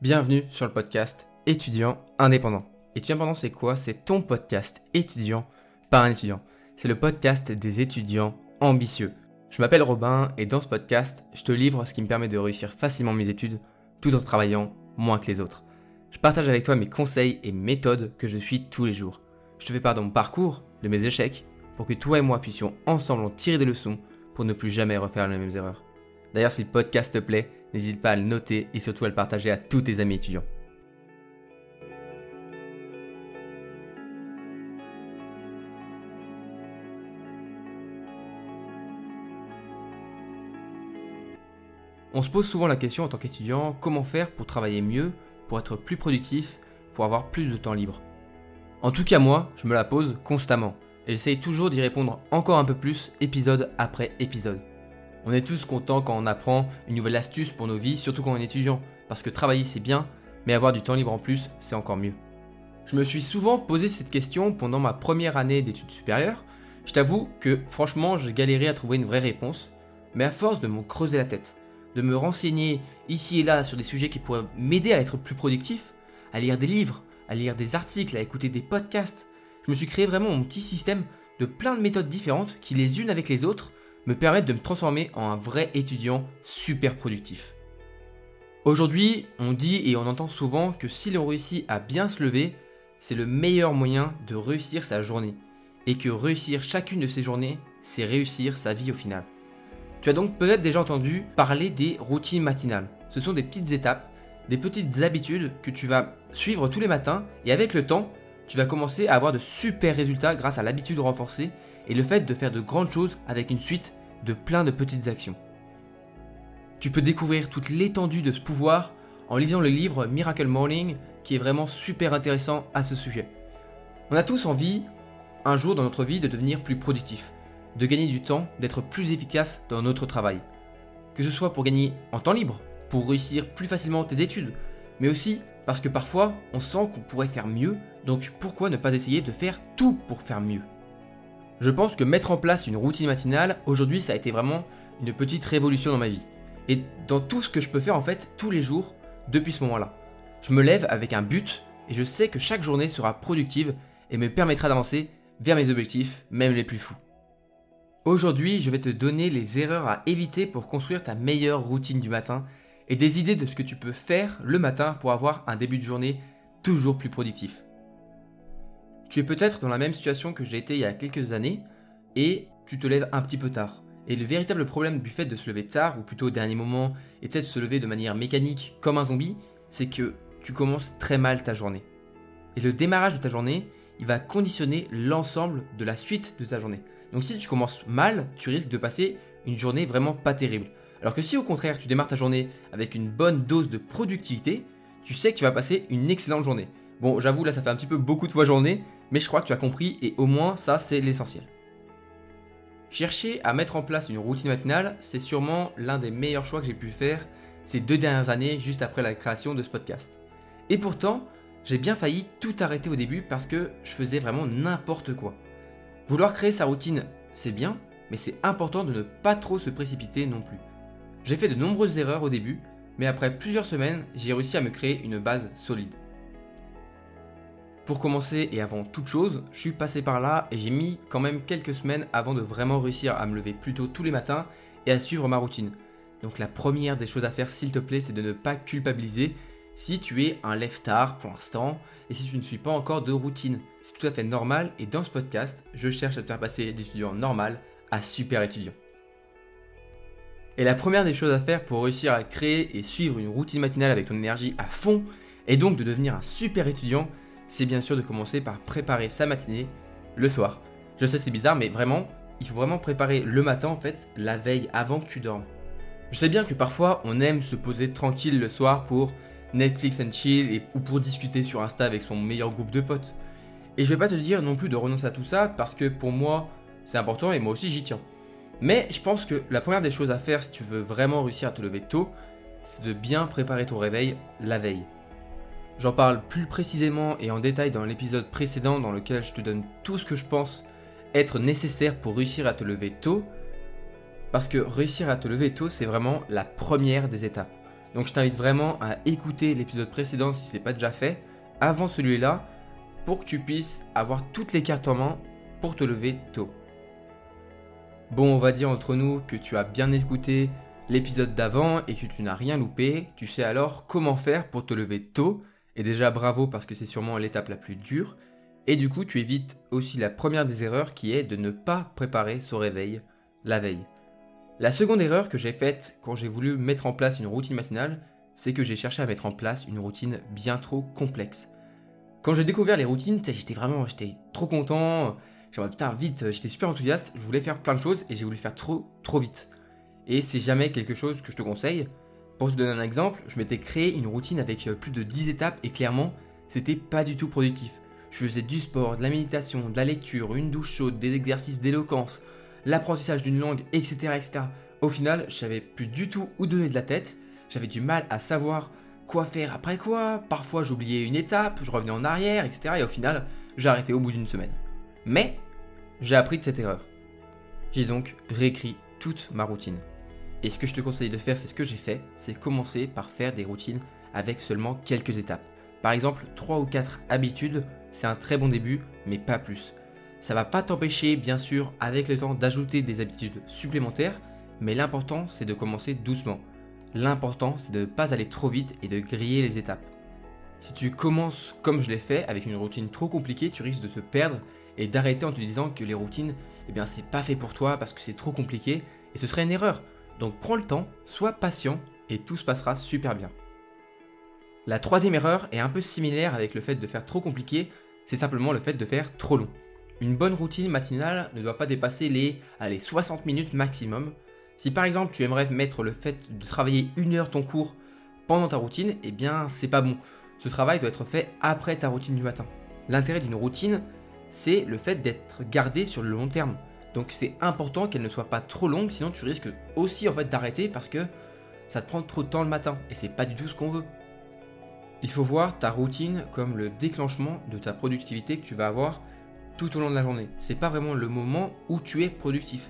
Bienvenue sur le podcast étudiant indépendant. Étudiant indépendant, c'est quoi? C'est ton podcast étudiant par un étudiant. C'est le podcast des étudiants ambitieux. Je m'appelle Robin et dans ce podcast, je te livre ce qui me permet de réussir facilement mes études tout en travaillant moins que les autres. Je partage avec toi mes conseils et méthodes que je suis tous les jours. Je te fais part de mon parcours, de mes échecs, pour que toi et moi puissions ensemble en tirer des leçons pour ne plus jamais refaire les mêmes erreurs. D'ailleurs, si le podcast te plaît, n'hésite pas à le noter et surtout à le partager à tous tes amis étudiants. On se pose souvent la question en tant qu'étudiant, comment faire pour travailler mieux, pour être plus productif, pour avoir plus de temps libre? En tout cas moi, je me la pose constamment, et j'essaye toujours d'y répondre encore un peu plus, épisode après épisode. On est tous contents quand on apprend une nouvelle astuce pour nos vies, surtout quand on est étudiant, parce que travailler c'est bien, mais avoir du temps libre en plus, c'est encore mieux. Je me suis souvent posé cette question pendant ma première année d'études supérieures. Je t'avoue que franchement, j'ai galéré à trouver une vraie réponse, mais à force de me creuser la tête, de me renseigner ici et là sur des sujets qui pourraient m'aider à être plus productif, à lire des livres, à lire des articles, à écouter des podcasts, je me suis créé vraiment mon petit système de plein de méthodes différentes qui les unes avec les autres me permettent de me transformer en un vrai étudiant super productif. Aujourd'hui, on dit et on entend souvent que si l'on réussit à bien se lever, c'est le meilleur moyen de réussir sa journée. Et que réussir chacune de ses journées, c'est réussir sa vie au final. Tu as donc peut-être déjà entendu parler des routines matinales. Ce sont des petites étapes, des petites habitudes que tu vas suivre tous les matins et avec le temps, tu vas commencer à avoir de super résultats grâce à l'habitude renforcée et le fait de faire de grandes choses avec une suite de plein de petites actions. Tu peux découvrir toute l'étendue de ce pouvoir en lisant le livre Miracle Morning qui est vraiment super intéressant à ce sujet. On a tous envie, un jour dans notre vie, de devenir plus productif, de gagner du temps, d'être plus efficace dans notre travail. Que ce soit pour gagner en temps libre, pour réussir plus facilement tes études, mais aussi parce que parfois on sent qu'on pourrait faire mieux, donc pourquoi ne pas essayer de faire tout pour faire mieux? Je pense que mettre en place une routine matinale, aujourd'hui, ça a été vraiment une petite révolution dans ma vie. Et dans tout ce que je peux faire en fait tous les jours depuis ce moment-là. Je me lève avec un but et je sais que chaque journée sera productive et me permettra d'avancer vers mes objectifs, même les plus fous. Aujourd'hui, je vais te donner les erreurs à éviter pour construire ta meilleure routine du matin et des idées de ce que tu peux faire le matin pour avoir un début de journée toujours plus productif. Tu es peut-être dans la même situation que j'ai été il y a quelques années et tu te lèves un petit peu tard. Et le véritable problème du fait de se lever tard, ou plutôt au dernier moment, et de se lever de manière mécanique comme un zombie, c'est que tu commences très mal ta journée. Et le démarrage de ta journée, il va conditionner l'ensemble de la suite de ta journée. Donc si tu commences mal, tu risques de passer une journée vraiment pas terrible. Alors que si au contraire tu démarres ta journée avec une bonne dose de productivité, tu sais que tu vas passer une excellente journée. Bon, j'avoue, là ça fait un petit peu beaucoup de fois journée, mais je crois que tu as compris et au moins ça c'est l'essentiel. Chercher à mettre en place une routine matinale, c'est sûrement l'un des meilleurs choix que j'ai pu faire ces deux dernières années juste après la création de ce podcast. Et pourtant, j'ai bien failli tout arrêter au début parce que je faisais vraiment n'importe quoi. Vouloir créer sa routine, c'est bien, mais c'est important de ne pas trop se précipiter non plus. J'ai fait de nombreuses erreurs au début, mais après plusieurs semaines, j'ai réussi à me créer une base solide. Pour commencer et avant toute chose, je suis passé par là et j'ai mis quand même quelques semaines avant de vraiment réussir à me lever plus tôt tous les matins et à suivre ma routine. Donc la première des choses à faire s'il te plaît, c'est de ne pas culpabiliser si tu es un lève tard pour l'instant et si tu ne suis pas encore de routine. C'est tout à fait normal et dans ce podcast, je cherche à te faire passer d'étudiant normal à super étudiant. Et la première des choses à faire pour réussir à créer et suivre une routine matinale avec ton énergie à fond et donc de devenir un super étudiant, c'est bien sûr de commencer par préparer sa matinée le soir. Je sais c'est bizarre mais vraiment, il faut vraiment préparer le matin en fait, la veille avant que tu dormes. Je sais bien que parfois on aime se poser tranquille le soir pour Netflix and chill ou pour discuter sur Insta avec son meilleur groupe de potes. Et je vais pas te dire non plus de renoncer à tout ça parce que pour moi c'est important et moi aussi j'y tiens. Mais je pense que la première des choses à faire si tu veux vraiment réussir à te lever tôt, c'est de bien préparer ton réveil la veille. J'en parle plus précisément et en détail dans l'épisode précédent dans lequel je te donne tout ce que je pense être nécessaire pour réussir à te lever tôt. Parce que réussir à te lever tôt, c'est vraiment la première des étapes. Donc je t'invite vraiment à écouter l'épisode précédent si ce n'est pas déjà fait, avant celui-là, pour que tu puisses avoir toutes les cartes en main pour te lever tôt. Bon, on va dire entre nous que tu as bien écouté l'épisode d'avant et que tu n'as rien loupé, tu sais alors comment faire pour te lever tôt. Et déjà bravo parce que c'est sûrement l'étape la plus dure. Et du coup, tu évites aussi la première des erreurs qui est de ne pas préparer son réveil la veille. La seconde erreur que j'ai faite quand j'ai voulu mettre en place une routine matinale, c'est que j'ai cherché à mettre en place une routine bien trop complexe. Quand j'ai découvert les routines, j'étais vraiment j'étais trop content. J'ai putain vite, j'étais super enthousiaste, je voulais faire plein de choses et j'ai voulu faire trop trop vite et c'est jamais quelque chose que je te conseille. Pour te donner un exemple, je m'étais créé une routine avec euh, plus de 10 étapes et clairement, c'était pas du tout productif. Je faisais du sport, de la méditation, de la lecture, une douche chaude, des exercices d'éloquence, l'apprentissage d'une langue, etc., etc. Au final, je savais plus du tout où donner de la tête, j'avais du mal à savoir quoi faire après quoi, parfois j'oubliais une étape, je revenais en arrière, etc. Et au final, arrêté au bout d'une semaine. Mais, j'ai appris de cette erreur. J'ai donc réécrit toute ma routine. Et ce que je te conseille de faire, c'est ce que j'ai fait, c'est commencer par faire des routines avec seulement quelques étapes. Par exemple, 3 ou 4 habitudes, c'est un très bon début, mais pas plus. Ça va pas t'empêcher, bien sûr, avec le temps d'ajouter des habitudes supplémentaires, mais l'important, c'est de commencer doucement. L'important, c'est de ne pas aller trop vite et de griller les étapes. Si tu commences comme je l'ai fait, avec une routine trop compliquée, tu risques de te perdre et d'arrêter en te disant que les routines, eh bien, c'est pas fait pour toi parce que c'est trop compliqué, et ce serait une erreur. Donc prends le temps, sois patient et tout se passera super bien. La troisième erreur est un peu similaire avec le fait de faire trop compliqué, c'est simplement le fait de faire trop long. Une bonne routine matinale ne doit pas dépasser les, 60 minutes maximum. Si par exemple tu aimerais mettre le fait de travailler une heure ton cours pendant ta routine, eh bien c'est pas bon. Ce travail doit être fait après ta routine du matin. L'intérêt d'une routine, c'est le fait d'être gardé sur le long terme. Donc c'est important qu'elle ne soit pas trop longue, sinon tu risques aussi en fait d'arrêter parce que ça te prend trop de temps le matin et c'est pas du tout ce qu'on veut. Il faut voir ta routine comme le déclenchement de ta productivité que tu vas avoir tout au long de la journée. C'est pas vraiment le moment où tu es productif.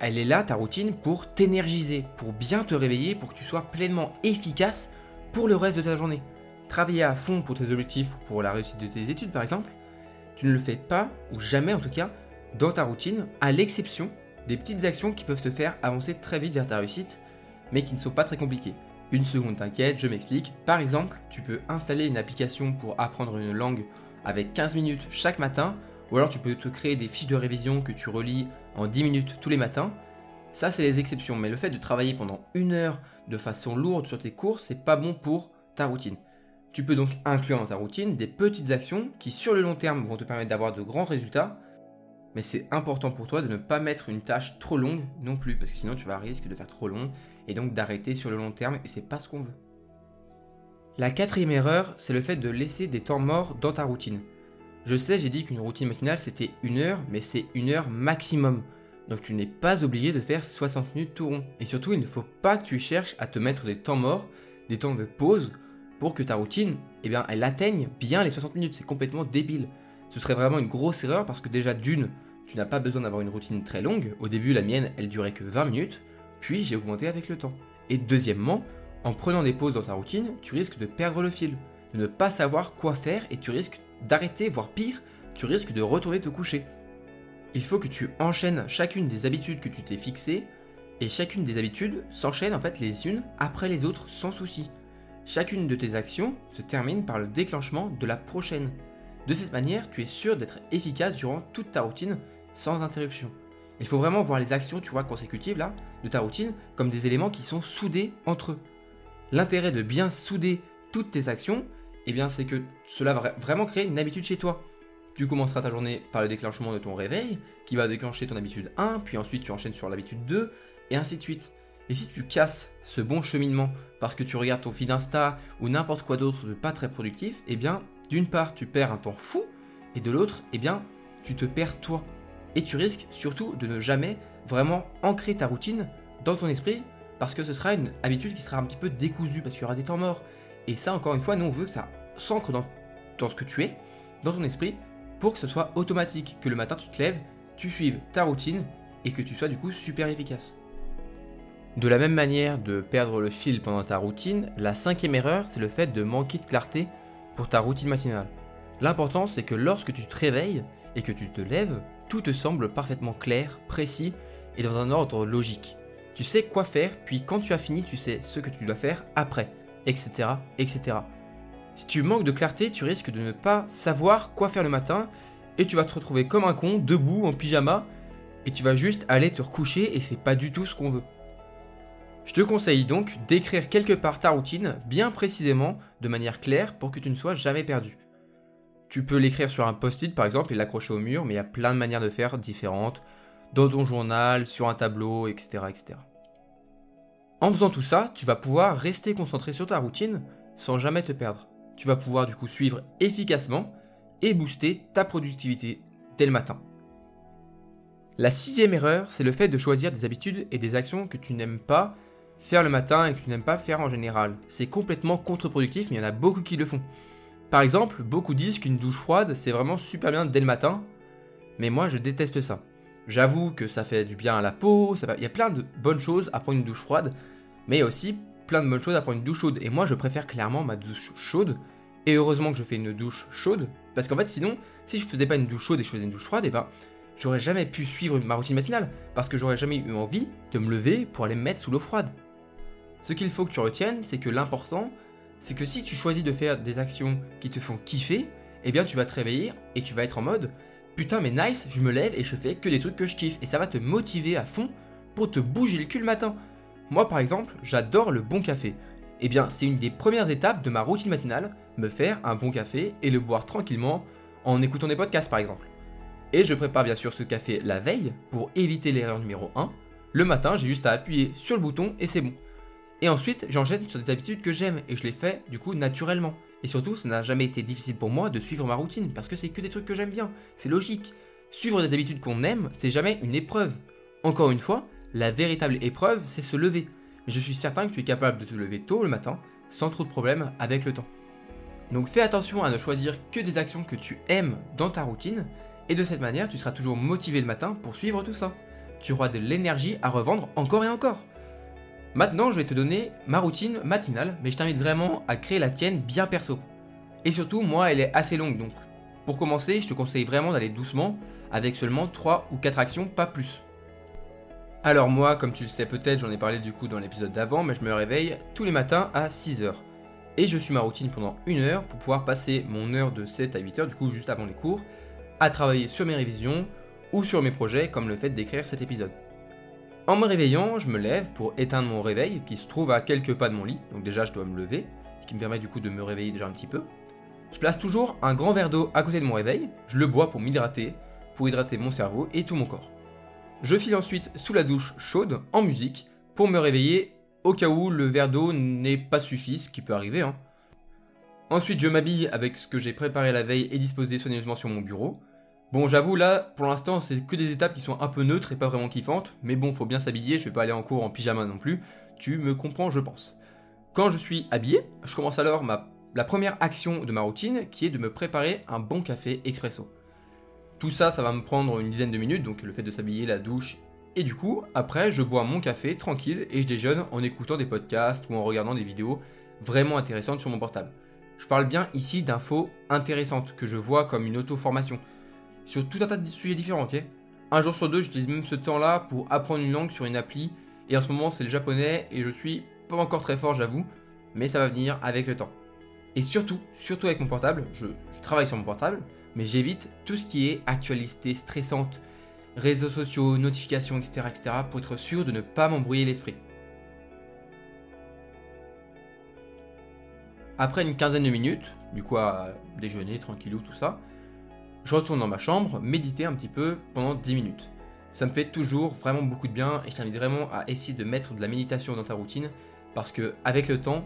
Elle est là ta routine pour t'énergiser, pour bien te réveiller, pour que tu sois pleinement efficace pour le reste de ta journée. Travailler à fond pour tes objectifs ou pour la réussite de tes études par exemple, tu ne le fais pas, ou jamais en tout cas, dans ta routine, à l'exception des petites actions qui peuvent te faire avancer très vite vers ta réussite, mais qui ne sont pas très compliquées. Une seconde, t'inquiète, je m'explique. Par exemple, tu peux installer une application pour apprendre une langue avec 15 minutes chaque matin, ou alors tu peux te créer des fiches de révision que tu relis en 10 minutes tous les matins. Ça, c'est les exceptions, mais le fait de travailler pendant une heure de façon lourde sur tes cours, c'est pas bon pour ta routine. Tu peux donc inclure dans ta routine des petites actions qui, sur le long terme, vont te permettre d'avoir de grands résultats, mais c'est important pour toi de ne pas mettre une tâche trop longue non plus, parce que sinon tu vas risquer de faire trop long et donc d'arrêter sur le long terme et c'est pas ce qu'on veut. La quatrième erreur, c'est le fait de laisser des temps morts dans ta routine. Je sais, j'ai dit qu'une routine matinale c'était une heure, mais c'est une heure maximum. Donc tu n'es pas obligé de faire 60 minutes tout rond. Et surtout, il ne faut pas que tu cherches à te mettre des temps morts, des temps de pause, pour que ta routine, eh bien, elle atteigne bien les 60 minutes. C'est complètement débile ce serait vraiment une grosse erreur parce que déjà d'une, tu n'as pas besoin d'avoir une routine très longue. Au début, la mienne, elle durait que 20 minutes, puis j'ai augmenté avec le temps. Et deuxièmement, en prenant des pauses dans ta routine, tu risques de perdre le fil, de ne pas savoir quoi faire et tu risques d'arrêter, voire pire, tu risques de retourner te coucher. Il faut que tu enchaînes chacune des habitudes que tu t'es fixées et chacune des habitudes s'enchaîne en fait les unes après les autres sans souci. Chacune de tes actions se termine par le déclenchement de la prochaine. De cette manière, tu es sûr d'être efficace durant toute ta routine sans interruption. Il faut vraiment voir les actions, tu consécutives là, de ta routine comme des éléments qui sont soudés entre eux. L'intérêt de bien souder toutes tes actions, eh bien, c'est que cela va vraiment créer une habitude chez toi. Tu commenceras ta journée par le déclenchement de ton réveil, qui va déclencher ton habitude 1, puis ensuite tu enchaînes sur l'habitude 2, et ainsi de suite. Et si tu casses ce bon cheminement parce que tu regardes ton feed Insta ou n'importe quoi d'autre de pas très productif, eh bien, d'une part, tu perds un temps fou, et de l'autre, eh bien, tu te perds toi. Et tu risques surtout de ne jamais vraiment ancrer ta routine dans ton esprit, parce que ce sera une habitude qui sera un petit peu décousue, parce qu'il y aura des temps morts. Et ça, encore une fois, nous, on veut que ça s'ancre dans, dans ce que tu es, dans ton esprit, pour que ce soit automatique, que le matin tu te lèves, tu suives ta routine, et que tu sois du coup super efficace. De la même manière de perdre le fil pendant ta routine, la cinquième erreur, c'est le fait de manquer de clarté pour ta routine matinale. L'important, c'est que lorsque tu te réveilles et que tu te lèves, tout te semble parfaitement clair, précis et dans un ordre logique. Tu sais quoi faire, puis quand tu as fini, tu sais ce que tu dois faire après, etc., etc. Si tu manques de clarté, tu risques de ne pas savoir quoi faire le matin et tu vas te retrouver comme un con, debout, en pyjama, et tu vas juste aller te recoucher et c'est pas du tout ce qu'on veut. Je te conseille donc d'écrire quelque part ta routine bien précisément, de manière claire, pour que tu ne sois jamais perdu. Tu peux l'écrire sur un post-it par exemple et l'accrocher au mur, mais il y a plein de manières de faire différentes, dans ton journal, sur un tableau, etc. etc. En faisant tout ça, tu vas pouvoir rester concentré sur ta routine sans jamais te perdre. Tu vas pouvoir du coup suivre efficacement et booster ta productivité dès le matin. La sixième erreur, c'est le fait de choisir des habitudes et des actions que tu n'aimes pas faire le matin et que tu n'aimes pas faire en général. C'est complètement contre-productif, mais il y en a beaucoup qui le font. Par exemple, beaucoup disent qu'une douche froide, c'est vraiment super bien dès le matin, mais moi je déteste ça. J'avoue que ça fait du bien à la peau, il y a plein de bonnes choses à prendre une douche froide, mais il y a aussi plein de bonnes choses à prendre une douche chaude. Et moi je préfère clairement ma douche chaude, et heureusement que je fais une douche chaude, parce qu'en fait sinon, si je faisais pas une douche chaude et je faisais une douche froide, et eh ben j'aurais jamais pu suivre ma routine matinale, parce que j'aurais jamais eu envie de me lever pour aller me mettre sous l'eau froide. Ce qu'il faut que tu retiennes, c'est que l'important, c'est que si tu choisis de faire des actions qui te font kiffer, eh bien tu vas te réveiller et tu vas être en mode putain mais nice, je me lève et je fais que des trucs que je kiffe et ça va te motiver à fond pour te bouger le cul le matin. Moi par exemple, j'adore le bon café. Eh bien, c'est une des premières étapes de ma routine matinale, me faire un bon café et le boire tranquillement en écoutant des podcasts par exemple. Et je prépare bien sûr ce café la veille pour éviter l'erreur numéro 1. Le matin, j'ai juste à appuyer sur le bouton et c'est bon. Et ensuite, j'enchaîne sur des habitudes que j'aime et je les fais du coup naturellement. Et surtout, ça n'a jamais été difficile pour moi de suivre ma routine parce que c'est que des trucs que j'aime bien. C'est logique. Suivre des habitudes qu'on aime, c'est jamais une épreuve. Encore une fois, la véritable épreuve, c'est se lever. Mais je suis certain que tu es capable de te lever tôt le matin sans trop de problèmes avec le temps. Donc fais attention à ne choisir que des actions que tu aimes dans ta routine, et de cette manière tu seras toujours motivé le matin pour suivre tout ça. Tu auras de l'énergie à revendre encore et encore. Maintenant je vais te donner ma routine matinale, mais je t'invite vraiment à créer la tienne bien perso. Et surtout, moi elle est assez longue, donc pour commencer, je te conseille vraiment d'aller doucement, avec seulement 3 ou 4 actions, pas plus. Alors moi, comme tu le sais peut-être, j'en ai parlé du coup dans l'épisode d'avant, mais je me réveille tous les matins à 6h et je suis ma routine pendant une heure pour pouvoir passer mon heure de 7 à 8 heures, du coup juste avant les cours, à travailler sur mes révisions ou sur mes projets comme le fait d'écrire cet épisode. En me réveillant, je me lève pour éteindre mon réveil qui se trouve à quelques pas de mon lit, donc déjà je dois me lever, ce qui me permet du coup de me réveiller déjà un petit peu. Je place toujours un grand verre d'eau à côté de mon réveil, je le bois pour m'hydrater, pour hydrater mon cerveau et tout mon corps. Je file ensuite sous la douche chaude en musique pour me réveiller au cas où le verre d'eau n'est pas suffi, ce qui peut arriver. Hein. Ensuite, je m'habille avec ce que j'ai préparé la veille et disposé soigneusement sur mon bureau. Bon, j'avoue, là, pour l'instant, c'est que des étapes qui sont un peu neutres et pas vraiment kiffantes, mais bon, faut bien s'habiller, je vais pas aller en cours en pyjama non plus, tu me comprends, je pense. Quand je suis habillé, je commence alors la première action de ma routine, qui est de me préparer un bon café expresso. Tout ça, ça va me prendre une dizaine de minutes, donc le fait de s'habiller, la douche et du coup, après, je bois mon café tranquille et je déjeune en écoutant des podcasts ou en regardant des vidéos vraiment intéressantes sur mon portable. Je parle bien ici d'infos intéressantes que je vois comme une auto-formation sur tout un tas de sujets différents, ok Un jour sur deux, j'utilise même ce temps-là pour apprendre une langue sur une appli et en ce moment, c'est le japonais et je suis pas encore très fort, j'avoue, mais ça va venir avec le temps. Et surtout, surtout avec mon portable, je, travaille sur mon portable, mais j'évite tout ce qui est actualité stressante réseaux sociaux, notifications, etc., etc., pour être sûr de ne pas m'embrouiller l'esprit. Après une quinzaine de minutes, du coup à déjeuner, tranquillou, tout ça, je retourne dans ma chambre, méditer un petit peu pendant 10 minutes. Ça me fait toujours vraiment beaucoup de bien et je t'invite vraiment à essayer de mettre de la méditation dans ta routine parce que avec le temps,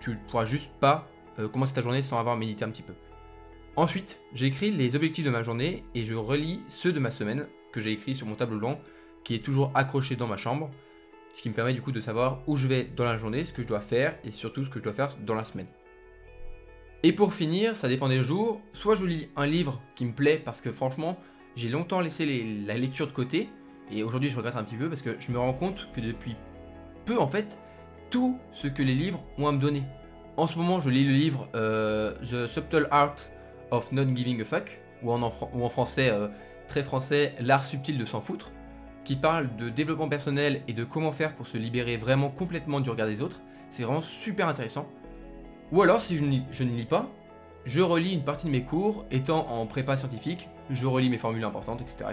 tu ne pourras juste pas euh, commencer ta journée sans avoir médité un petit peu. Ensuite, j'écris les objectifs de ma journée et je relis ceux de ma semaine que j'ai écrit sur mon tableau blanc qui est toujours accroché dans ma chambre, ce qui me permet du coup de savoir où je vais dans la journée, ce que je dois faire et surtout ce que je dois faire dans la semaine. Et pour finir, ça dépend des jours, soit je lis un livre qui me plaît parce que franchement, j'ai longtemps laissé la lecture de côté et aujourd'hui je regrette un petit peu parce que je me rends compte que depuis peu en fait tout ce que les livres ont à me donner. En ce moment, je lis le livre euh, The Subtle Art of Not Giving a Fuck, ou en, français, euh, très français, L'art subtil de s'en foutre, qui parle de développement personnel et de comment faire pour se libérer vraiment complètement du regard des autres. C'est vraiment super intéressant. Ou alors, si je ne, lis pas, je relis une partie de mes cours, étant en prépa scientifique, je relis mes formules importantes, etc.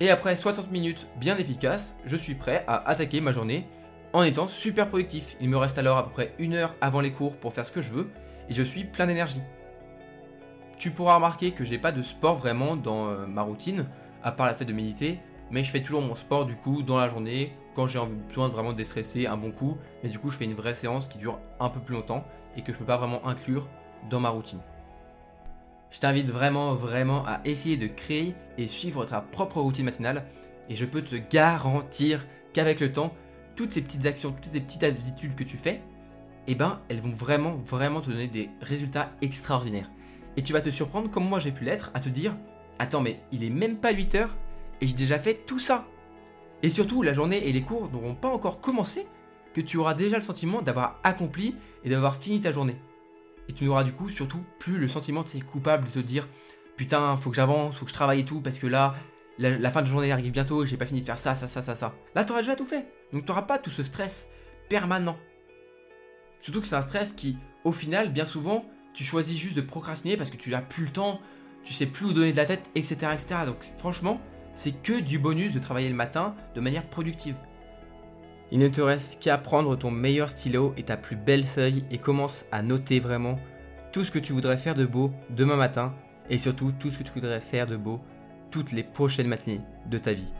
Et après 60 minutes bien efficaces, je suis prêt à attaquer ma journée en étant super productif. Il me reste alors à peu près une heure avant les cours pour faire ce que je veux et je suis plein d'énergie. Tu pourras remarquer que j'ai pas de sport vraiment dans euh, ma routine, à part la fait de méditer, mais je fais toujours mon sport du coup dans la journée quand j'ai besoin de vraiment déstresser un bon coup, mais du coup je fais une vraie séance qui dure un peu plus longtemps et que je peux pas vraiment inclure dans ma routine. Je t'invite vraiment, vraiment à essayer de créer et suivre ta propre routine matinale et je peux te garantir qu'avec le temps, toutes ces petites actions, toutes ces petites habitudes que tu fais, eh ben, elles vont vraiment, vraiment te donner des résultats extraordinaires. Et tu vas te surprendre comme moi j'ai pu l'être à te dire Attends, mais il est même pas 8 heures et j'ai déjà fait tout ça. Et surtout, la journée et les cours n'auront pas encore commencé que tu auras déjà le sentiment d'avoir accompli et d'avoir fini ta journée. Et tu n'auras du coup surtout plus le sentiment de c'est coupable de te dire putain, faut que j'avance, faut que je travaille et tout, parce que là, la, fin de journée arrive bientôt et j'ai pas fini de faire ça, ça, ça, ça, ça. Là, t'auras déjà tout fait. Donc t'auras pas tout ce stress permanent. Surtout que c'est un stress qui, au final, bien souvent, tu choisis juste de procrastiner parce que tu n'as plus le temps, tu sais plus où donner de la tête, etc. etc. Donc franchement, c'est que du bonus de travailler le matin de manière productive. Il ne te reste qu'à prendre ton meilleur stylo et ta plus belle feuille et commence à noter vraiment tout ce que tu voudrais faire de beau demain matin et surtout tout ce que tu voudrais faire de beau toutes les prochaines matinées de ta vie.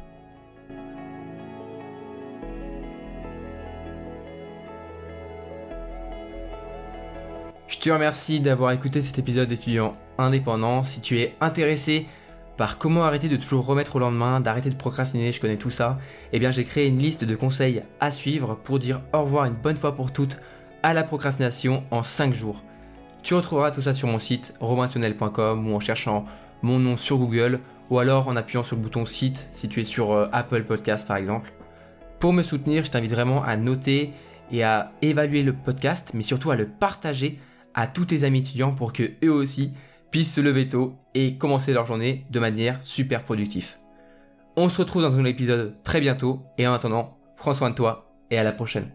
Je te remercie d'avoir écouté cet épisode d'étudiant indépendant. Si tu es intéressé par comment arrêter de toujours remettre au lendemain, d'arrêter de procrastiner, je connais tout ça, eh bien j'ai créé une liste de conseils à suivre pour dire au revoir une bonne fois pour toutes à la procrastination en 5 jours. Tu retrouveras tout ça sur mon site romaintionnel.com ou en cherchant mon nom sur Google ou alors en appuyant sur le bouton site si tu es sur euh, Apple Podcast par exemple. Pour me soutenir, je t'invite vraiment à noter et à évaluer le podcast, mais surtout à le partager à tous tes amis étudiants pour que eux aussi puissent se lever tôt et commencer leur journée de manière super productive. On se retrouve dans un épisode très bientôt et en attendant, prends soin de toi et à la prochaine.